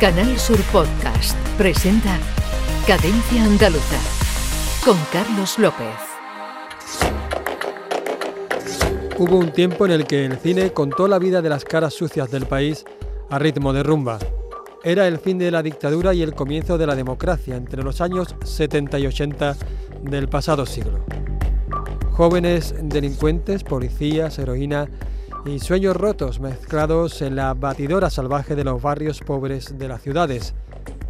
Canal Sur Podcast presenta Cadencia Andaluza con Carlos López. Hubo un tiempo en el que el cine contó la vida de las caras sucias del país a ritmo de rumba. Era el fin de la dictadura y el comienzo de la democracia entre los años 70 y 80 del pasado siglo. Jóvenes delincuentes, policías, heroína y sueños rotos mezclados en la batidora salvaje de los barrios pobres de las ciudades.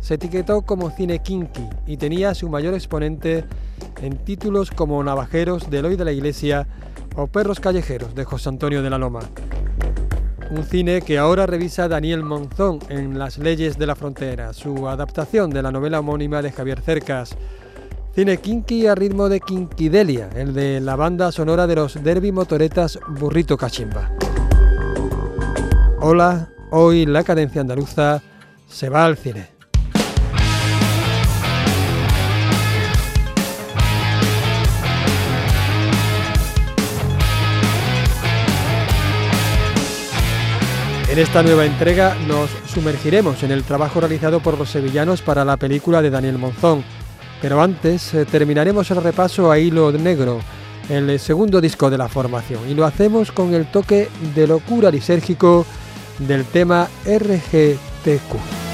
Se etiquetó como cine kinky y tenía su mayor exponente en títulos como Navajeros de Eloy de la Iglesia o Perros Callejeros de José Antonio de la Loma. Un cine que ahora revisa Daniel Monzón en Las leyes de la frontera, su adaptación de la novela homónima de Javier Cercas. Cine kinky a ritmo de Kinkidelia, el de la banda sonora de los Derby Motoretas Burrito Cachimba. Hola, hoy la cadencia andaluza se va al cine. En esta nueva entrega nos sumergiremos en el trabajo realizado por los sevillanos para la película de Daniel Monzón. Pero antes eh, terminaremos el repaso a Hilo Negro, el segundo disco de la formación, y lo hacemos con el toque de locura lisérgico del tema RGTQ.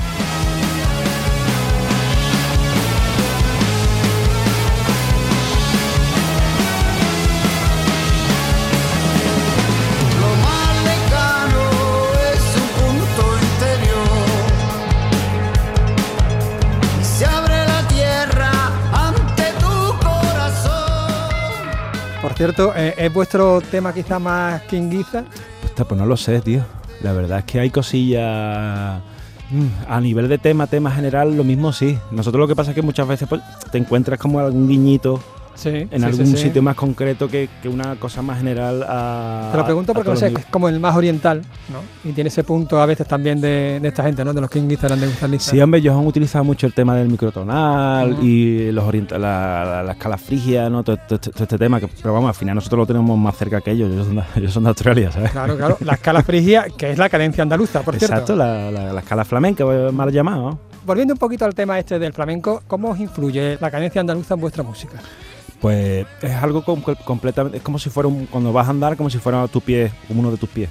Cierto, eh, ¿es vuestro tema quizá más Kingiza? Pues, pues no lo sé, tío. La verdad es que hay cosillas. Mm, a nivel de tema, tema general, lo mismo sí. Nosotros lo que pasa es que muchas veces pues, te encuentras como algún guiñito en algún sitio más concreto que, una cosa más general a. Te lo pregunto porque no sé, es como el más oriental, ¿no? Y tiene ese punto a veces también de, esta gente, ¿no? De los King Guitar de Sí, hombre, ellos han utilizado mucho el tema del microtonal y los la, la, escala frigia, ¿no? Todo, este tema, que, pero vamos, al final nosotros lo tenemos más cerca que ellos, ellos son de, Australia, ¿sabes? Claro, claro, la escala frigia, que es la cadencia andaluza, por cierto. Exacto, la, escala flamenca, mal llamado. Volviendo un poquito al tema este del flamenco, ¿cómo os influye la cadencia andaluza en vuestra música? Pues es algo completamente, es como si fuera un, cuando vas a andar, como si fuera tu pie, como uno de tus pies.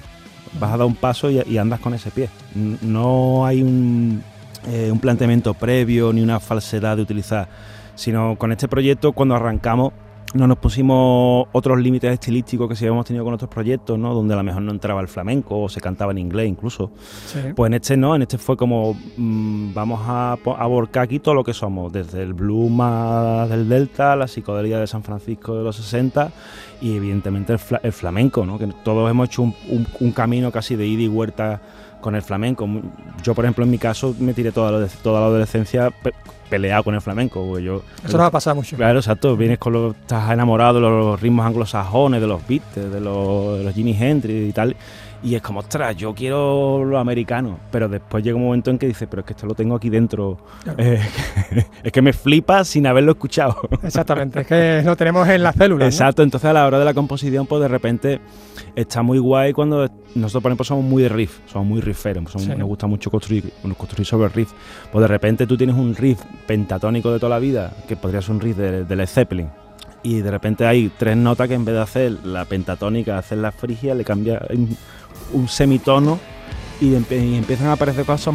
Vas a dar un paso y, andas con ese pie. No hay un, eh, un planteamiento previo ni una falsedad de utilizar, sino con este proyecto cuando arrancamos no nos pusimos otros límites estilísticos que sí habíamos tenido con otros proyectos, ¿no? Donde a lo mejor no entraba el flamenco o se cantaba en inglés incluso. Pues en este no, en este fue como mm, vamos a aborcar aquí todo lo que somos, desde el blues más del Delta, la psicodelia de San Francisco de los 60 y evidentemente el, flamenco, ¿no? Que todos hemos hecho un, camino casi de ida y vuelta con el flamenco. Yo, por ejemplo, en mi caso me tiré toda la, toda la adolescencia peleado con el flamenco. Yo, Eso nos ha pasado mucho. Claro, exacto. Vienes con los, estás enamorado de los ritmos anglosajones, de los beats, de los, de los Jimi Hendrix y tal. Y es como, ostras, yo quiero lo americano. Pero después llega un momento en que dices, pero es que esto lo tengo aquí dentro. Eh, es que me flipa sin haberlo escuchado. Exactamente, es que lo tenemos en la célula. Exacto, entonces a la hora de la composición, pues de repente está muy guay cuando nosotros, por ejemplo, somos muy de riff, somos muy rifferos, nos gusta mucho construir, construir sobre riff. Pues de repente tú tienes un riff pentatónico de toda la vida, que podría ser un riff de, de Led Zeppelin y de repente hay tres notas que en vez de hacer la pentatónica, hacer la frigia, le cambia un semitono y, empiezan a aparecer cosas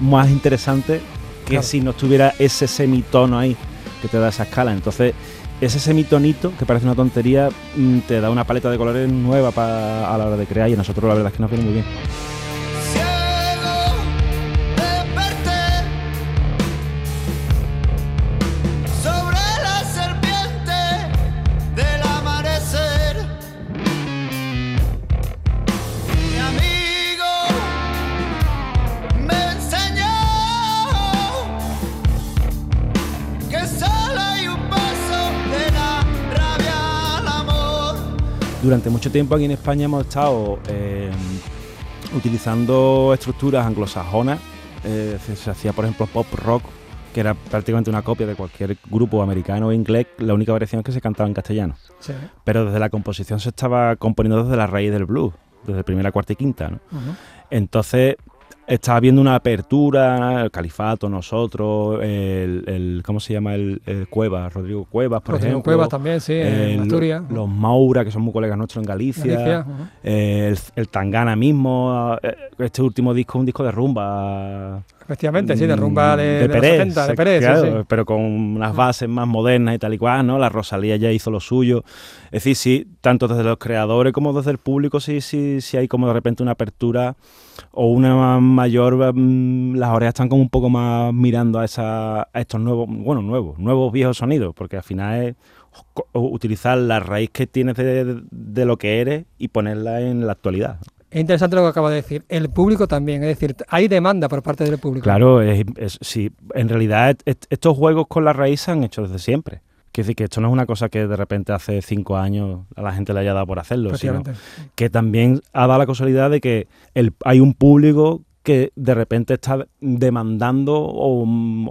más interesantes que si no estuviera ese semitono ahí que te da esa escala. Entonces, ese semitonito, que parece una tontería, mm, te da una paleta de colores nueva a la hora de crear y a nosotros la verdad es que nos viene muy bien. Durante mucho tiempo aquí en España hemos estado eh, utilizando estructuras anglosajonas. Eh, se, hacía, por ejemplo, pop rock, que era prácticamente una copia de cualquier grupo americano o inglés. La única variación es que se cantaba en castellano. Pero desde la composición se estaba componiendo desde la raíz del blues, desde primera, cuarta y quinta. Entonces, está habiendo una apertura, el Califato, nosotros, el, el ¿cómo se llama? El, el Cuevas, Rodrigo Cuevas, por Rodrigo ejemplo. Cuevas también, sí, en Asturias. Los Maura, que son muy colegas nuestros en Galicia. Galicia, eh, el, el Tangana mismo. eh, Este último disco es un disco de rumba. Efectivamente, sí, de rumba de, Mm, de Pérez, 70, de se- Pérez, sí, claro, sí. pero con unas bases más modernas y tal y cual, ¿no? La Rosalía ya hizo lo suyo. Es decir, sí, tanto desde los creadores como desde el público, sí, sí, sí hay como de repente una apertura o una mayor. mm, las orejas están como un poco más mirando a, esa, a estos nuevos, bueno, nuevos, nuevos viejos sonidos, porque al final es utilizar la raíz que tienes de, de lo que eres y ponerla en la actualidad. Es interesante lo que acaba de decir. El público también, es decir, hay demanda por parte del público. Claro, es, es- sí, en realidad est- est- estos juegos con la raíz se han hecho desde siempre. Quiere decir que esto no es una cosa que de repente hace cinco años a la gente le haya dado por hacerlo, sino que también ha dado la casualidad de que el, hay un público que de repente está demandando o,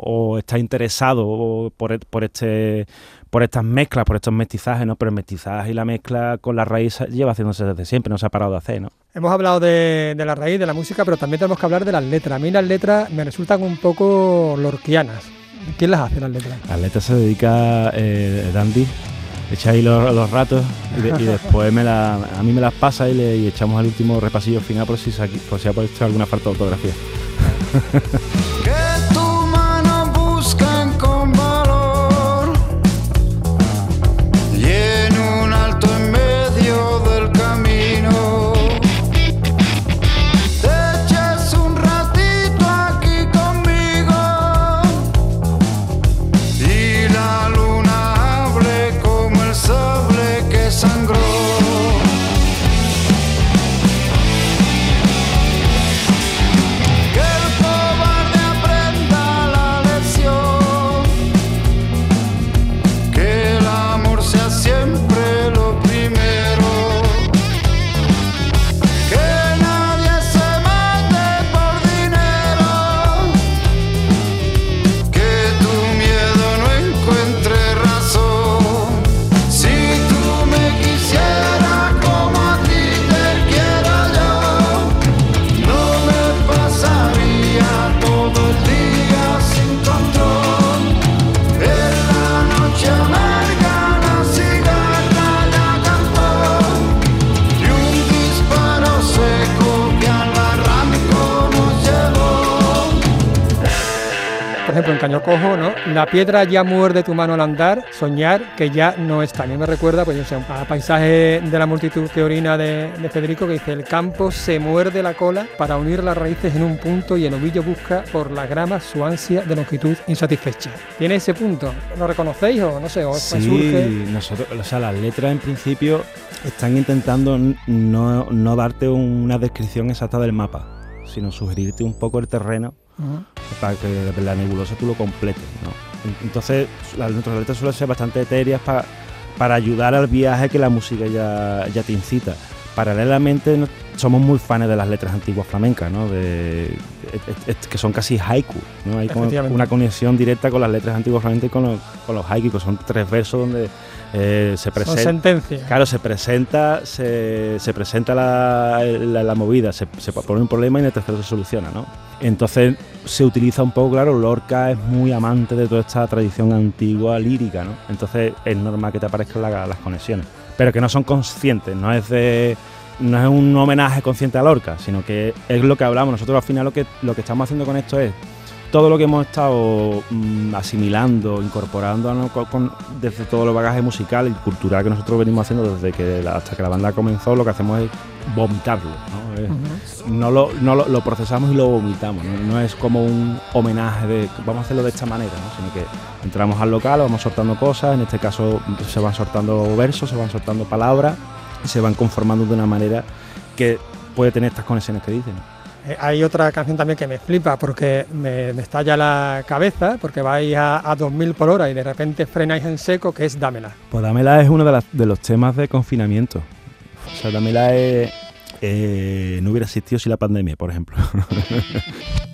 o está interesado por, e- por este por estas mezclas, por estos mestizajes, ¿no? Pero el mestizaje y la mezcla con la raíz lleva haciéndose desde siempre, no se ha parado de hacer, ¿no? Hemos hablado de, de la raíz, de la música, pero también tenemos que hablar de las letras. A mí las letras me resultan un poco lorquianas. ¿Quién las hace las letras? La letra se dedica eh, Dandy, echa ahí los, los ratos y, de- y después me la, a mí me las pasa y le y echamos el último repasillo final por si, se, por si ha puesto alguna falta de ortografía. La piedra ya muerde tu mano al andar, soñar que ya no está. A mí me recuerda, pues yo sé, al paisaje de la multitud que orina de, de Federico, que dice, el campo se muerde la cola para unir las raíces en un punto y el ovillo busca por la grama su ansia de longitud insatisfecha. Tiene ese punto. ¿Lo reconocéis o no sé? ¿O Sí, surge? nosotros, o sea, las letras en principio están intentando no, no darte una descripción exacta del mapa, sino sugerirte un poco el terreno para que la nebulosa tú lo completes, ¿no? En- Entonces, las, nuestras letras suelen ser bastante etéreas para, para ayudar al viaje que la música ya, ya te incita. Paralelamente, no- somos muy fans de las letras antiguas flamencas, ¿no? De, que son casi haiku, ¿no? Hay como una conexión directa con las letras antiguas flamencas y con los, con los haiku, que son tres versos donde eh, se presenta... Claro, se presenta, se, se presenta la, la- la movida, se, se pone un problema y en el tercero se soluciona, ¿no? Entonces se utiliza un poco, claro, Lorca es muy amante de toda esta tradición antigua lírica, ¿no? Entonces es normal que te aparezcan la- las conexiones, pero que no son conscientes, no es de no es un homenaje consciente a Lorca, sino que es lo que hablamos. Nosotros al final lo que, lo que estamos haciendo con esto es todo lo que hemos estado mm, asimilando, incorporando ¿no? con- desde todo el bagaje musical y cultural que nosotros venimos haciendo desde que hasta que la banda comenzó, lo que hacemos es vomitarlo. ¿no? Es- Ujú. no lo, no lo, lo procesamos y lo vomitamos. ¿no? No es como un homenaje de vamos a hacerlo de esta manera, ¿no? sino que entramos al local, vamos soltando cosas, en este caso se van soltando versos, se van soltando palabras y se van conformando de una manera que puede tener estas conexiones que dicen. Eh, hay otra canción también que me flipa porque me, me estalla la cabeza, porque vais a, a 2000 por hora y de repente frenáis en seco, que es Dámela. Pues Dámela es uno de, las- de los temas de confinamiento. Dámela es, eh, no hubiera existido sin la pandemia, por ejemplo.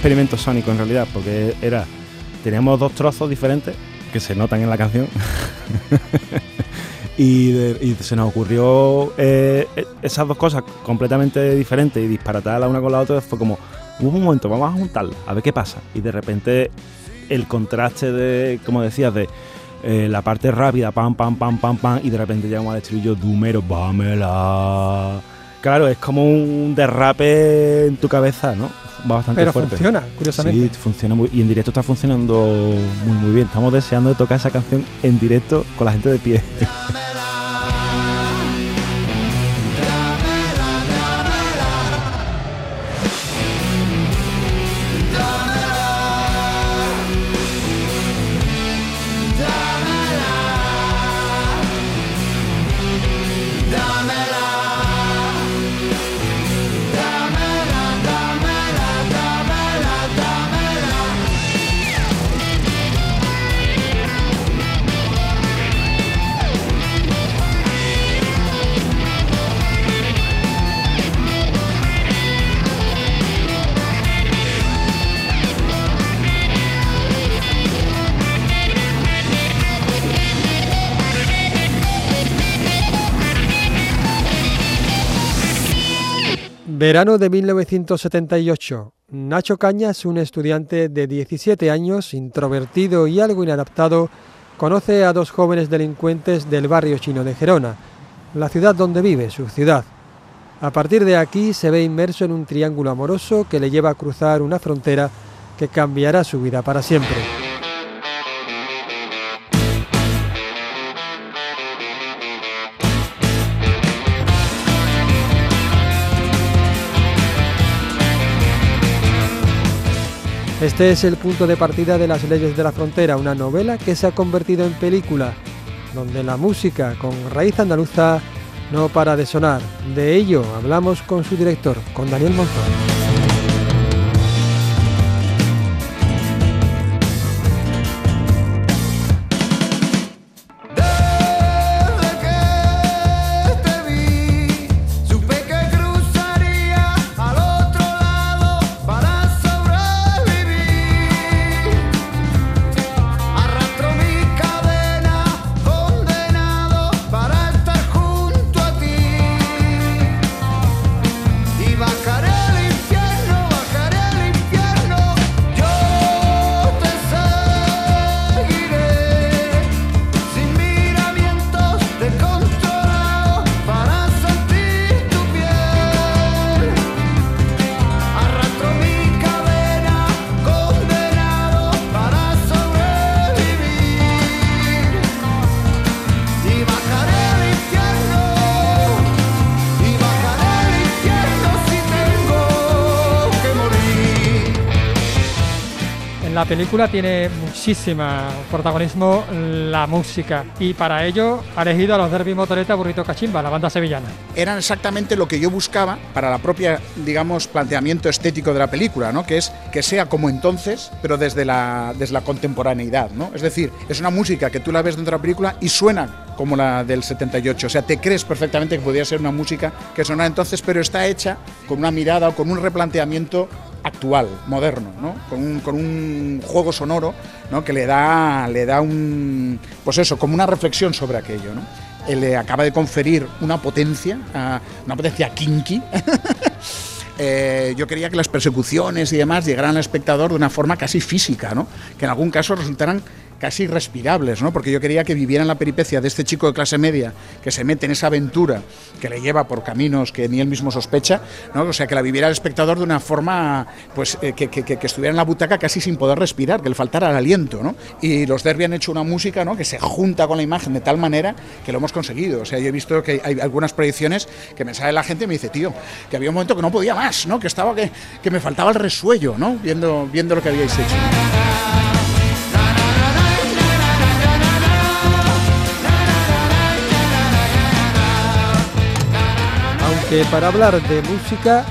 experimento sónico en realidad, porque era. Teníamos dos trozos diferentes que se notan en la canción. y, se nos ocurrió eh, esas dos cosas completamente diferentes y disparatadas la una con la otra. Fue como, un momento, vamos a juntarlas, a ver qué pasa. Y de repente el contraste de, como decías, de eh, la parte rápida, pam, pam, pam, pam, pam, y de repente llegamos al estribillo, Dumero, vámela. Claro, es como un derrape en tu cabeza, ¿no? Va bastante Pero fuerte. funciona, curiosamente. Sí, funciona muy y en directo está funcionando muy muy bien. Estamos deseando de tocar esa canción en directo con la gente de pie. Verano de 1978. Nacho Cañas, un estudiante de 17 años, introvertido y algo inadaptado, conoce a dos jóvenes delincuentes del barrio chino de Gerona, la ciudad donde vive, su ciudad. A partir de aquí se ve inmerso en un triángulo amoroso que le lleva a cruzar una frontera que cambiará su vida para siempre. Este es el punto de partida de Las leyes de la frontera, una novela que se ha convertido en película, donde la música con raíz andaluza no para de sonar. De ello hablamos con su director, con Daniel Monzón. Película tiene muchísimo protagonismo la música y para ello ha elegido a los Derby Motoreta Burrito Cachimba, la banda sevillana. Eran exactamente lo que yo buscaba para la propia, digamos, planteamiento estético de la película, ¿no? Que es que sea como entonces, pero desde la, desde la contemporaneidad, ¿no? Es decir, es una música que tú la ves dentro de la película y suena como la del 78. O sea, te crees perfectamente que podría ser una música que sonara entonces, pero está hecha con una mirada o con un replanteamiento actual, moderno, ¿no? con, un, con un juego sonoro ¿no? que le da, le da un, pues eso, como una reflexión sobre aquello. ¿no? Él le acaba de conferir una potencia, una potencia kinky. Eh, yo quería que las persecuciones y demás llegaran al espectador de una forma casi física, ¿no? que en algún caso resultaran casi respirables, ¿no? Porque yo quería que vivieran la peripecia de este chico de clase media que se mete en esa aventura que le lleva por caminos que ni él mismo sospecha, ¿no? O sea, que la viviera el espectador de una forma, pues, eh, que, estuviera en la butaca casi sin poder respirar, que le faltara el aliento, ¿no? Y los Derby han hecho una música, ¿no? Que se junta con la imagen de tal manera que lo hemos conseguido. O sea, yo he visto que hay algunas proyecciones que me sale la gente y me dice, tío, que había un momento que no podía más, ¿no? Que estaba, que, que me faltaba el resuello, ¿no? Viendo, viendo lo que habíais hecho. Que para hablar de música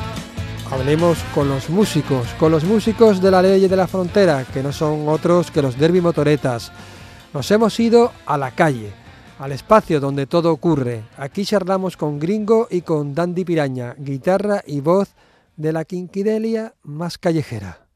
hablemos con los músicos, con los músicos de la ley de la frontera, que no son otros que los derby motoretas. Nos hemos ido a la calle, al espacio donde todo ocurre. Aquí charlamos con Gringo y con Dandy Piraña, guitarra y voz de la quinquidelia más callejera.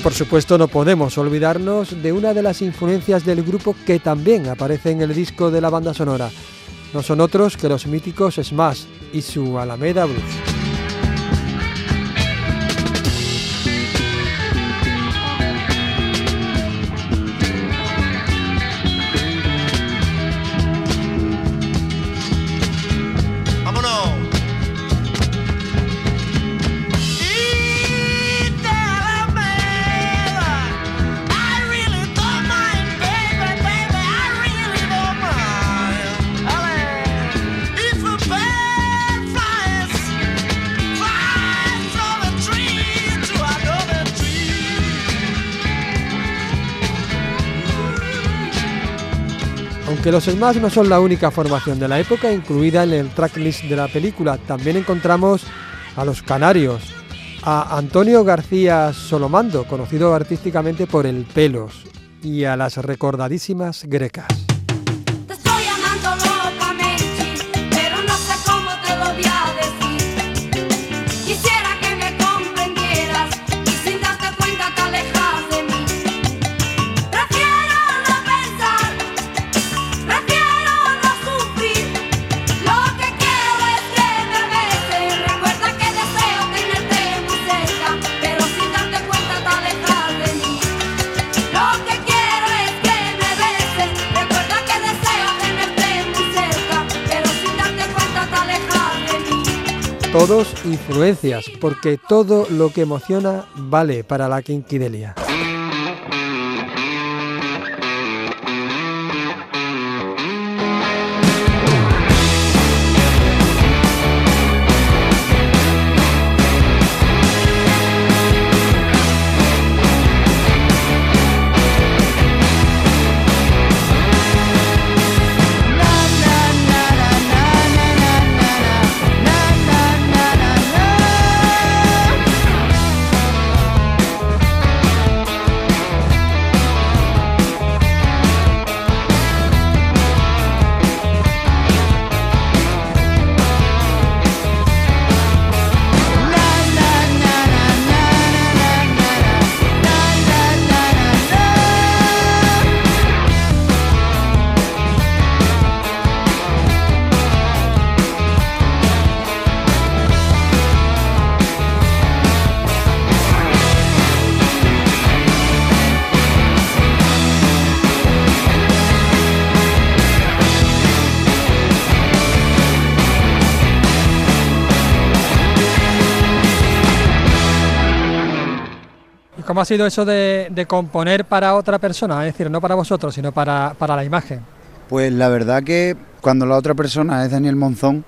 Por supuesto no podemos olvidarnos de una de las influencias del grupo que también aparece en el disco de la banda sonora. No son otros que los míticos Smash y su Alameda Blues. Aunque los Smash no son la única formación de la época incluida en el tracklist de la película, también encontramos a los Canarios, a Antonio García Solomando, conocido artísticamente por el Pelos, y a las recordadísimas Grecas. Todos influencias, porque todo lo que emociona vale para la quinquidelia. Cómo ha sido eso de, componer para otra persona? Es decir, no para vosotros, sino para, para la imagen. Pues la verdad que cuando la otra persona es Daniel Monzón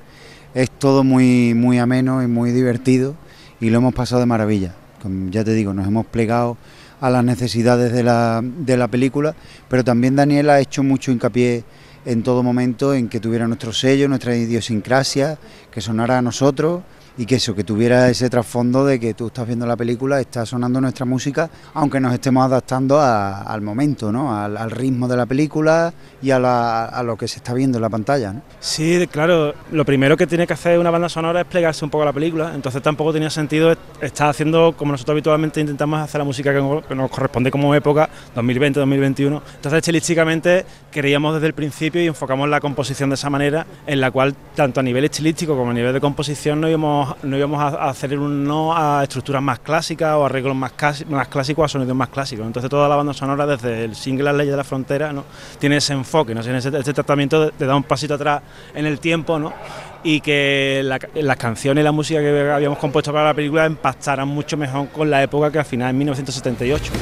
es todo muy, muy ameno y muy divertido y lo hemos pasado de maravilla. Como ya te digo, nos hemos plegado a las necesidades de la, de la película, pero también Daniel ha hecho mucho hincapié en todo momento en que tuviera nuestro sello, nuestra idiosincrasia, que sonara a nosotros y que eso, que tuviera ese trasfondo de que tú estás viendo la película, está sonando nuestra música, aunque nos estemos adaptando a- al momento, ¿no? Al, ritmo de la película y a, la- a lo que se está viendo en la pantalla. Sí, claro, lo primero que tiene que hacer una banda sonora es plegarse un poco a la película, entonces tampoco tenía sentido estar haciendo como nosotros habitualmente intentamos hacer la música que nos corresponde como época, 2020-2021. Entonces, estilísticamente, queríamos desde el principio y enfocamos la composición de esa manera, en la cual, tanto a nivel estilístico como a nivel de composición, no íbamos, no íbamos a hacer un no a estructuras más clásicas o arreglos más, más clásicos a sonidos más clásicos. Entonces, toda la banda sonora, desde el single Las leyes de la frontera, ¿no? tiene ese enfoque, ¿no? tiene ese, tratamiento de, de dar un pasito atrás en el tiempo ¿no? y que la- las canciones y la música que habíamos compuesto para la película impactaran mucho mejor con la época que al final en 1978.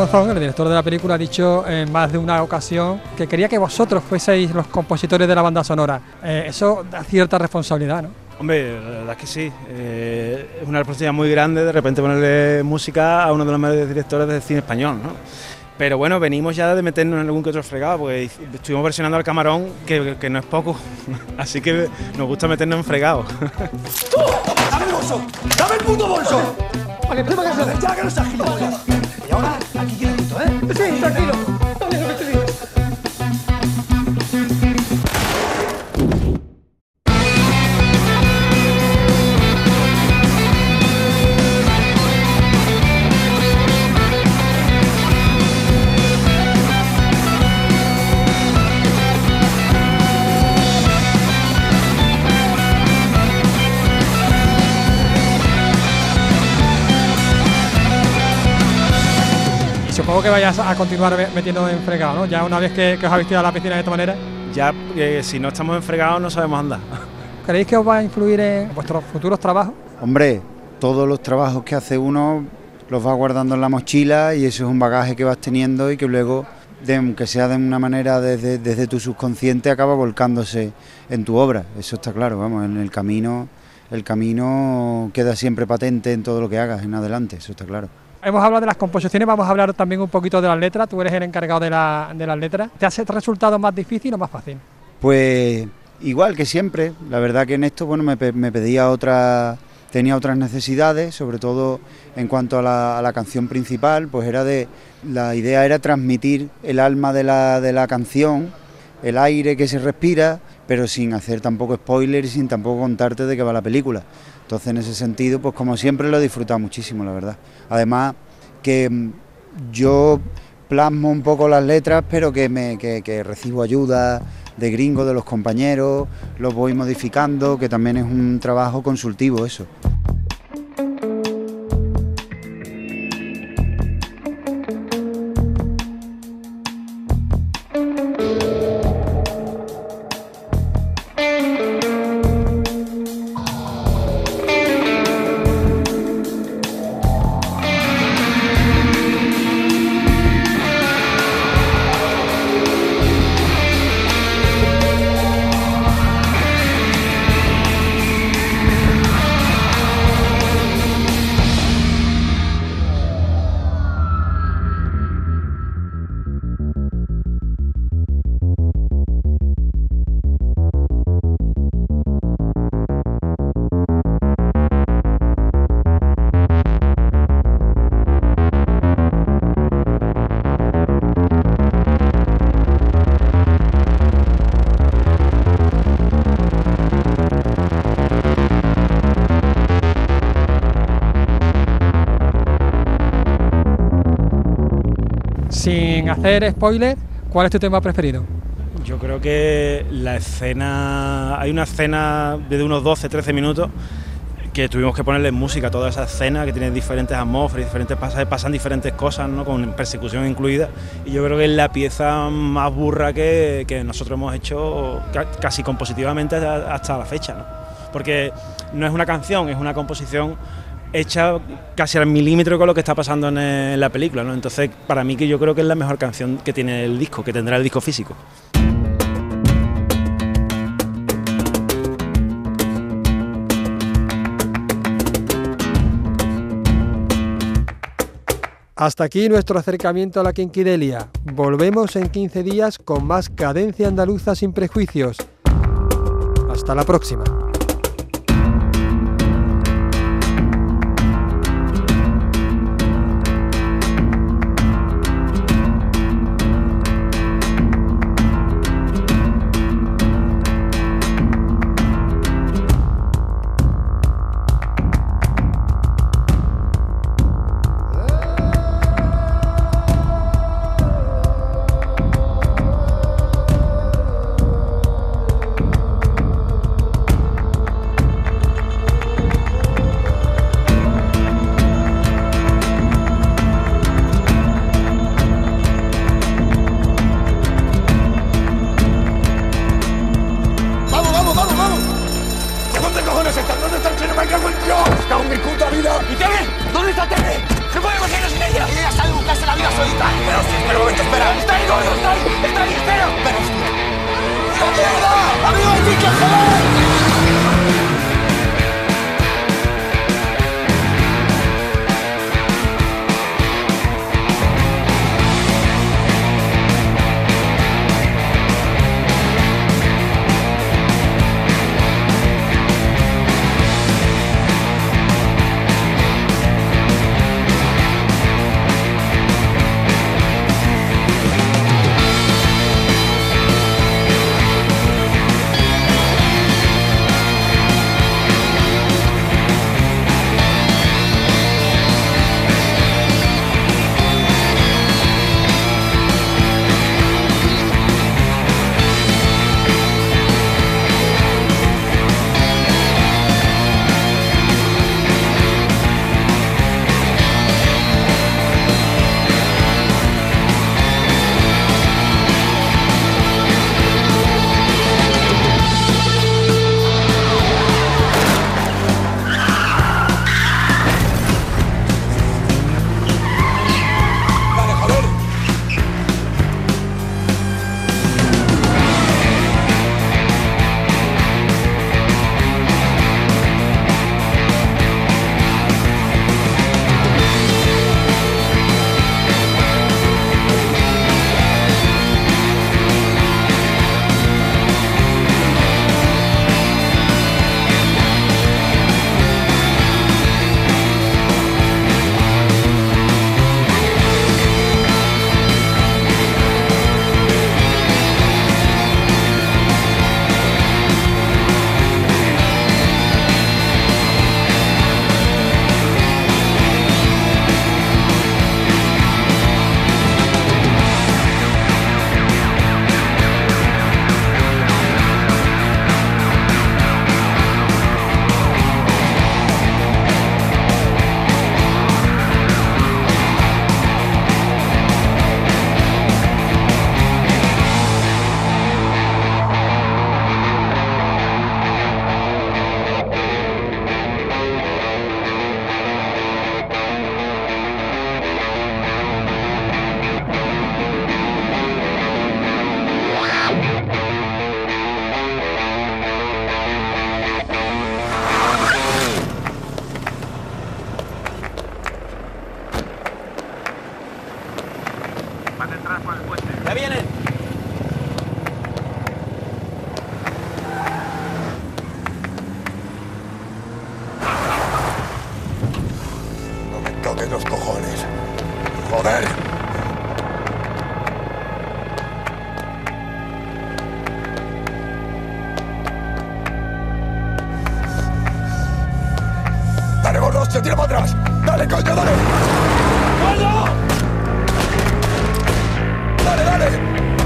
Monzón, el director de la película, ha dicho en más de una ocasión que quería que vosotros fueseis los compositores de la banda sonora. Eh, eso da cierta responsabilidad, ¿no? Hombre, la verdad es que sí. Eh, es una responsabilidad muy grande de repente ponerle música a uno de los mejores directores del cine español, ¿no? Pero bueno, venimos ya de meternos en algún que otro fregado, porque estuvimos versionando al camarón, que, que no es poco. Así que nos gusta meternos en fregados. ¡Dame el bolso! ¡Dame el puto bolso! Vale, pero ya que no seas gilipollas. Y ahora, aquí quietito, ¿eh? Sí, tranquilo. Supongo que vayas a continuar metiendo en fregado, ¿no? Ya una vez que, que os habéis tirado a la piscina de esta manera. Ya, eh, si no estamos en fregados, no sabemos andar. ¿Creéis que os va a influir en vuestros futuros trabajos? Hombre, todos los trabajos que hace uno los vas guardando en la mochila y eso es un bagaje que vas teniendo y que luego, de, aunque sea de una manera desde, desde tu subconsciente, acaba volcándose en tu obra. Eso está claro, vamos, en el camino, el camino queda siempre patente en todo lo que hagas en adelante, eso está claro. Hemos hablado de las composiciones, vamos a hablar también un poquito de las letras. Tú eres el encargado de, la- de las letras. ¿Te hace resultado más difícil o más fácil? Pues igual que siempre, la verdad que en esto bueno me, me pedía otra, tenía otras necesidades, sobre todo en cuanto a la, a la canción principal, pues era de, la idea era transmitir el alma de la, de la canción, el aire que se respira, pero sin hacer tampoco spoiler y sin tampoco contarte de qué va la película. Entonces en ese sentido, pues como siempre lo he disfrutado muchísimo, la verdad. Además que mm, yo plasmo un poco las letras, pero que, me, que, que recibo ayuda de gringos, de los compañeros, los voy modificando, que también es un trabajo consultivo eso. Hacer spoiler, ¿cuál es tu tema preferido? Yo creo que la escena. Hay una escena de unos 12-13 minutos que tuvimos que ponerle música a toda esa escena que tiene diferentes atmósferas, diferentes pasajes, pasan diferentes cosas, ¿no? con persecución incluida. Y yo creo que es la pieza más burra que, que nosotros hemos hecho ca- casi compositivamente hasta la fecha. ¿no? Porque no es una canción, es una composición hecha casi al milímetro con lo que está pasando en, eh, en la película. ¿no? Entonces, para mí que yo creo que es la mejor canción que tiene el disco, que tendrá el disco físico. Hasta aquí nuestro acercamiento a la quinquidelia. Volvemos en 15 días con más cadencia andaluza sin prejuicios. Hasta la próxima. Se tira para atrás. Dale, coño, dale. ¡Coño! Dale, dale.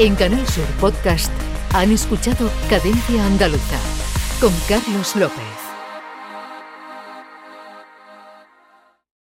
En Canal Sur Podcast han escuchado Cadencia Andaluza con Carlos López.